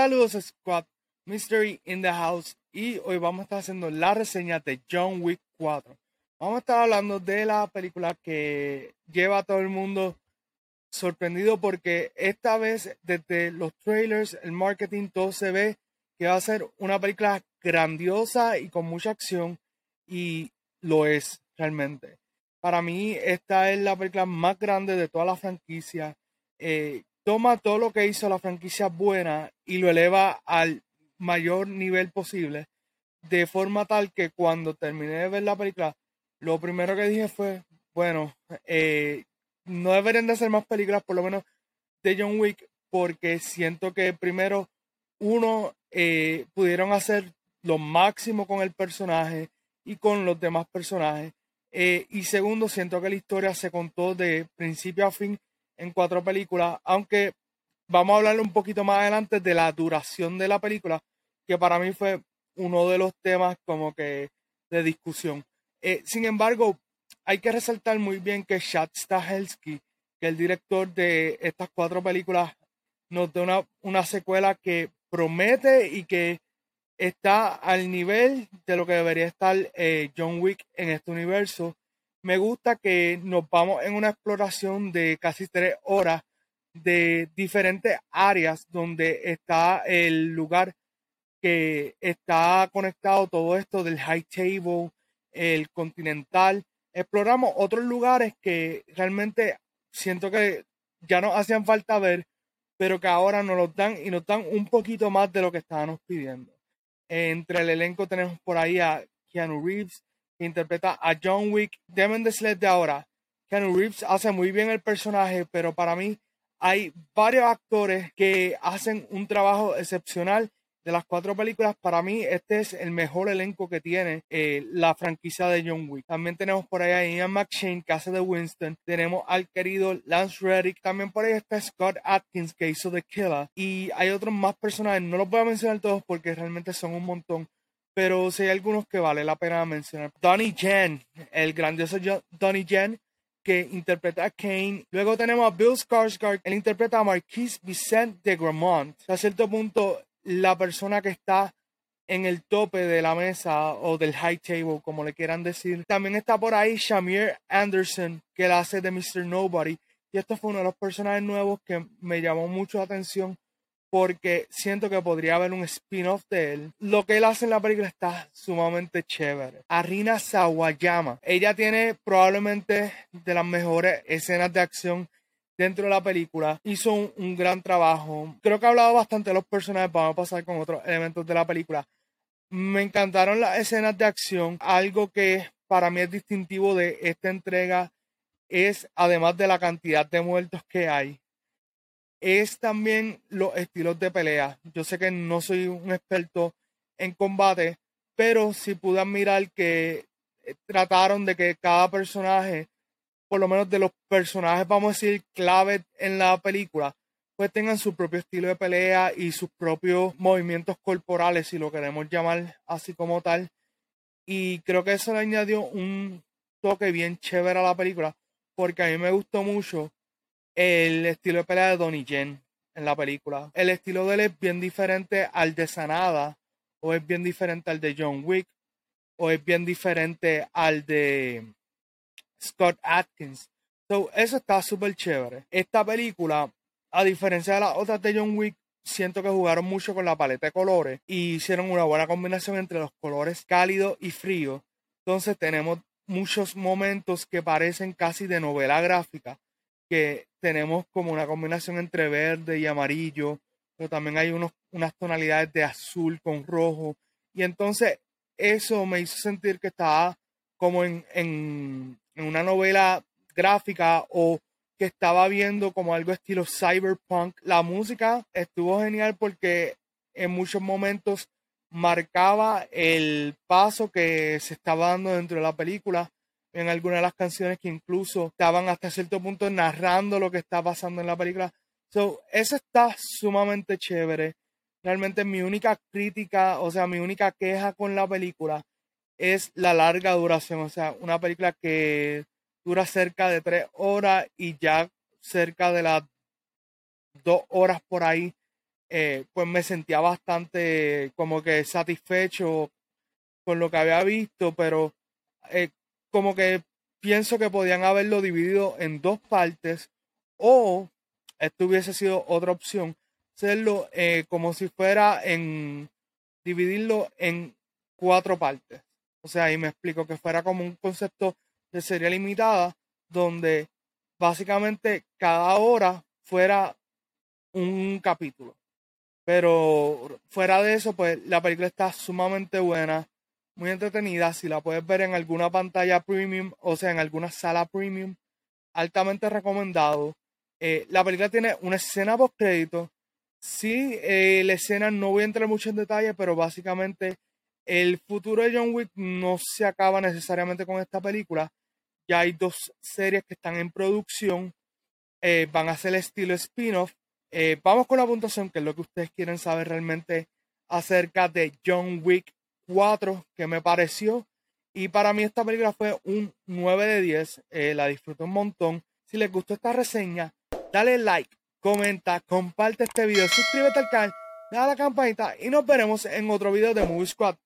Saludos Squad, Mystery in the House y hoy vamos a estar haciendo la reseña de John Wick 4. Vamos a estar hablando de la película que lleva a todo el mundo sorprendido porque esta vez desde los trailers, el marketing, todo se ve que va a ser una película grandiosa y con mucha acción y lo es realmente. Para mí esta es la película más grande de toda la franquicia. Eh, toma todo lo que hizo la franquicia buena y lo eleva al mayor nivel posible, de forma tal que cuando terminé de ver la película, lo primero que dije fue, bueno, eh, no deberían de hacer más películas, por lo menos de John Wick, porque siento que primero, uno, eh, pudieron hacer lo máximo con el personaje y con los demás personajes. Eh, y segundo, siento que la historia se contó de principio a fin en cuatro películas, aunque vamos a hablar un poquito más adelante de la duración de la película, que para mí fue uno de los temas como que de discusión. Eh, sin embargo, hay que resaltar muy bien que Chad Stahelski, que el director de estas cuatro películas, nos da una, una secuela que promete y que está al nivel de lo que debería estar eh, John Wick en este universo me gusta que nos vamos en una exploración de casi tres horas de diferentes áreas donde está el lugar que está conectado todo esto del high table, el continental. Exploramos otros lugares que realmente siento que ya nos hacían falta ver, pero que ahora nos los dan y nos dan un poquito más de lo que estábamos pidiendo. Entre el elenco tenemos por ahí a Keanu Reeves, interpreta a John Wick. Deben decirles de ahora, Keanu Reeves hace muy bien el personaje, pero para mí hay varios actores que hacen un trabajo excepcional. De las cuatro películas, para mí este es el mejor elenco que tiene eh, la franquicia de John Wick. También tenemos por ahí a Ian McShane, que hace de Winston. Tenemos al querido Lance Reddick. También por ahí está Scott Atkins, que hizo The Killer. Y hay otros más personajes. No los voy a mencionar todos porque realmente son un montón pero sí hay algunos que vale la pena mencionar. Donnie Yen, el grandioso Donnie Yen, que interpreta a Kane. Luego tenemos a Bill Skarsgård, él interpreta a Marquis Vicente de Gramont. A cierto punto, la persona que está en el tope de la mesa o del high table, como le quieran decir. También está por ahí Shamir Anderson, que la hace de Mr. Nobody. Y esto fue uno de los personajes nuevos que me llamó mucho la atención porque siento que podría haber un spin-off de él. Lo que él hace en la película está sumamente chévere. Arina Sawayama, ella tiene probablemente de las mejores escenas de acción dentro de la película. Hizo un, gran trabajo. Creo que ha hablado bastante de los personajes. Vamos a pasar con otros elementos de la película. Me encantaron las escenas de acción. Algo que para mí es distintivo de esta entrega es, además de la cantidad de muertos que hay, es también los estilos de pelea. Yo sé que no soy un experto en combate, pero sí pude admirar que eh, trataron de que cada personaje, por lo menos de los personajes, vamos a decir, clave en la película, pues tengan su propio estilo de pelea y sus propios movimientos corporales, si lo queremos llamar así como tal. Y creo que eso le añadió un toque bien chévere a la película, porque a mí me gustó mucho el estilo de pelea de Donnie Yen en la película. El estilo de él es bien diferente al de Sanada, o es bien diferente al de John Wick, o es bien diferente al de Scott Atkins. So, eso está súper chévere. Esta película, a diferencia de las otras de John Wick, siento que jugaron mucho con la paleta de colores y hicieron una buena combinación entre los colores cálidos y fríos. Entonces tenemos muchos momentos que parecen casi de novela gráfica que tenemos como una combinación entre verde y amarillo, pero también hay unos, unas tonalidades de azul con rojo. Y entonces eso me hizo sentir que estaba como en, en, en una novela gráfica o que estaba viendo como algo estilo cyberpunk. La música estuvo genial porque en muchos momentos marcaba el paso que se estaba dando dentro de la película en algunas de las canciones que incluso estaban hasta cierto punto narrando lo que está pasando en la película. So, eso está sumamente chévere. Realmente mi única crítica, o sea, mi única queja con la película es la larga duración. O sea, una película que dura cerca de tres horas y ya cerca de las dos horas por ahí eh, pues me sentía bastante como que satisfecho con lo que había visto, pero eh, como que pienso que podían haberlo dividido en dos partes o esto hubiese sido otra opción, hacerlo eh, como si fuera en dividirlo en cuatro partes. O sea, y me explico que fuera como un concepto de serie limitada donde básicamente cada hora fuera un capítulo. Pero fuera de eso, pues la película está sumamente buena, muy entretenida. Si la puedes ver en alguna pantalla premium, o sea, en alguna sala premium, altamente recomendado. Eh, la película tiene una escena post crédito. Sí, eh, la escena no voy a entrar mucho en detalle, pero básicamente el futuro de John Wick no se acaba necesariamente con esta película. Ya hay dos series que están en producción. Eh, van a ser estilo spin-off. vamos con la puntuación, que es lo que ustedes quieren saber realmente acerca de John Wick 4, que me pareció. Y para mí esta película fue un 9 de 10. la disfruté un montón. Si les gustó esta reseña, dale like, comenta, comparte este video, suscríbete al canal, dale a la campanita y nos veremos en otro video de Movie Squad.